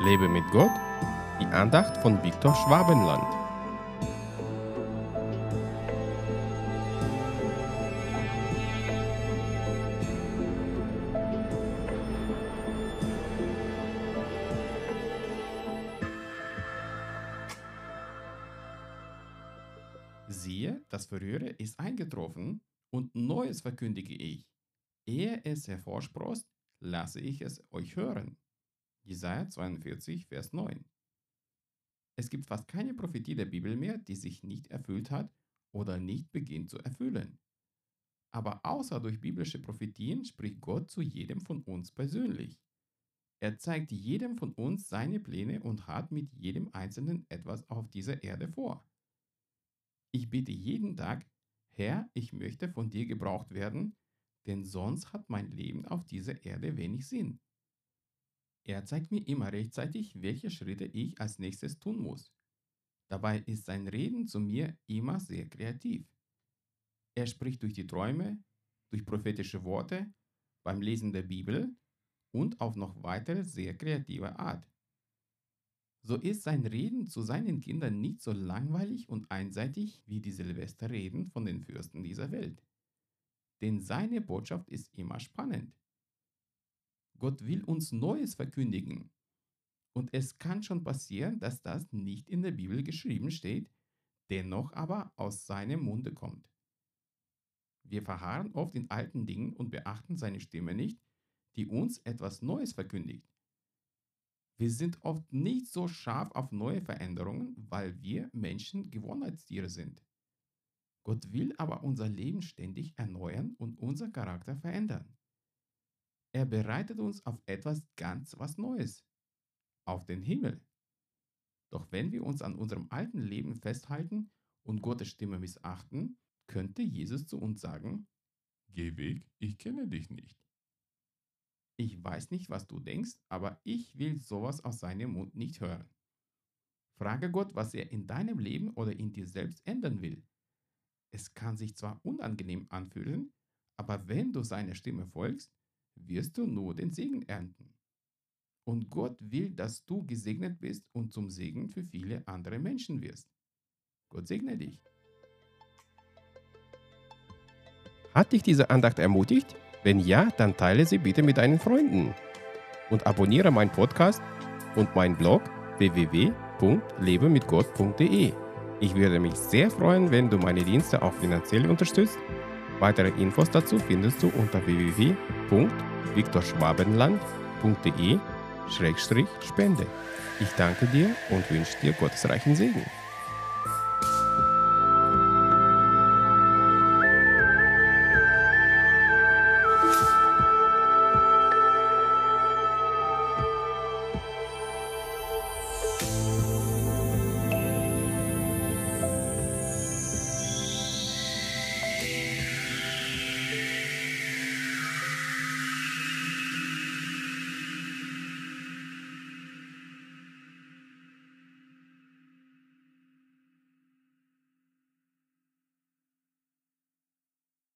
Lebe mit Gott, die Andacht von Viktor Schwabenland. Siehe, das Verrühre ist eingetroffen, und Neues verkündige ich. Ehe es hervorsprost, lasse ich es euch hören. Jesaja 42, Vers 9. Es gibt fast keine Prophetie der Bibel mehr, die sich nicht erfüllt hat oder nicht beginnt zu erfüllen. Aber außer durch biblische Prophetien spricht Gott zu jedem von uns persönlich. Er zeigt jedem von uns seine Pläne und hat mit jedem Einzelnen etwas auf dieser Erde vor. Ich bitte jeden Tag, Herr, ich möchte von dir gebraucht werden, denn sonst hat mein Leben auf dieser Erde wenig Sinn. Er zeigt mir immer rechtzeitig, welche Schritte ich als nächstes tun muss. Dabei ist sein Reden zu mir immer sehr kreativ. Er spricht durch die Träume, durch prophetische Worte, beim Lesen der Bibel und auf noch weitere sehr kreative Art. So ist sein Reden zu seinen Kindern nicht so langweilig und einseitig wie die Silvesterreden von den Fürsten dieser Welt. Denn seine Botschaft ist immer spannend. Gott will uns Neues verkündigen. Und es kann schon passieren, dass das nicht in der Bibel geschrieben steht, dennoch aber aus seinem Munde kommt. Wir verharren oft in alten Dingen und beachten seine Stimme nicht, die uns etwas Neues verkündigt. Wir sind oft nicht so scharf auf neue Veränderungen, weil wir Menschen Gewohnheitstiere sind. Gott will aber unser Leben ständig erneuern und unser Charakter verändern. Er bereitet uns auf etwas ganz was Neues, auf den Himmel. Doch wenn wir uns an unserem alten Leben festhalten und Gottes Stimme missachten, könnte Jesus zu uns sagen, Geh weg, ich kenne dich nicht. Ich weiß nicht, was du denkst, aber ich will sowas aus seinem Mund nicht hören. Frage Gott, was er in deinem Leben oder in dir selbst ändern will. Es kann sich zwar unangenehm anfühlen, aber wenn du seiner Stimme folgst, wirst du nur den Segen ernten. Und Gott will, dass du gesegnet bist und zum Segen für viele andere Menschen wirst. Gott segne dich. Hat dich diese Andacht ermutigt? Wenn ja, dann teile sie bitte mit deinen Freunden. Und abonniere meinen Podcast und meinen Blog www.lebemitgott.de. Ich würde mich sehr freuen, wenn du meine Dienste auch finanziell unterstützt. Weitere Infos dazu findest du unter www.viktorschwabenland.de-spende. Ich danke dir und wünsche dir gottesreichen Segen.